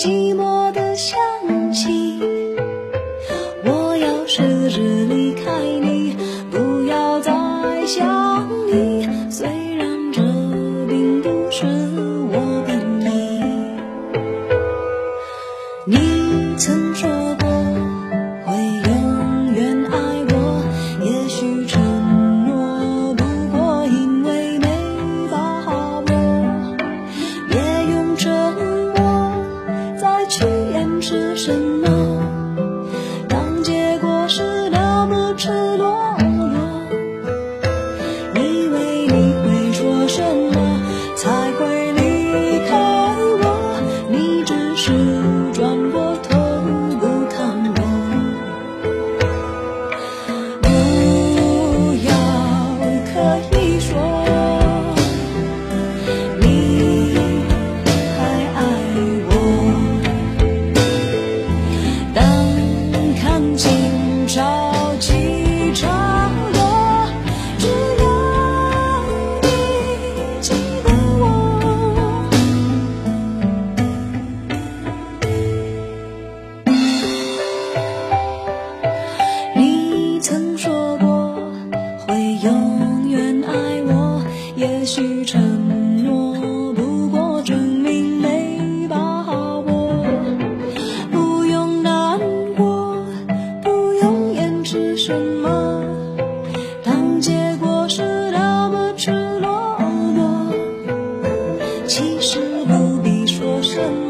寂寞的香起，我要试着离开你，不要再想你。虽然这并不是我本意，你曾说。许承诺，不过证明没把握。不用难过，不用掩饰什么。当结果是那么赤裸裸，其实不必说什么。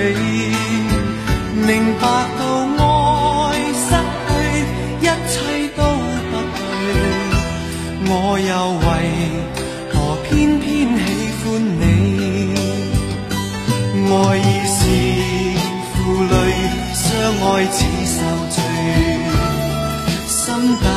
明白到爱失去一切都不对，我又为何偏偏喜欢你？爱已是负累，相爱似受罪，心。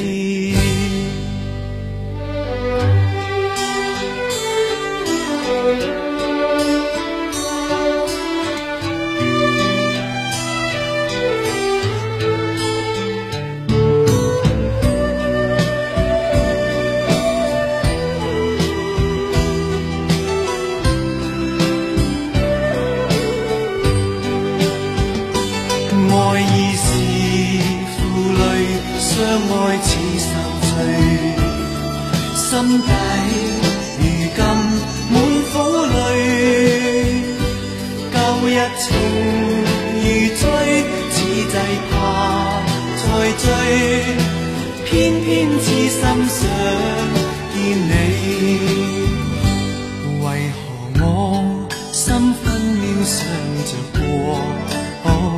心底如今满苦泪，旧日情如醉此际怕再追，偏偏痴心想见你。为何我心分秒想着过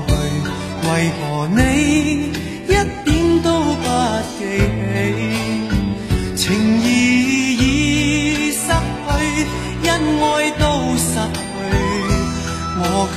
去？为何你一点都不记？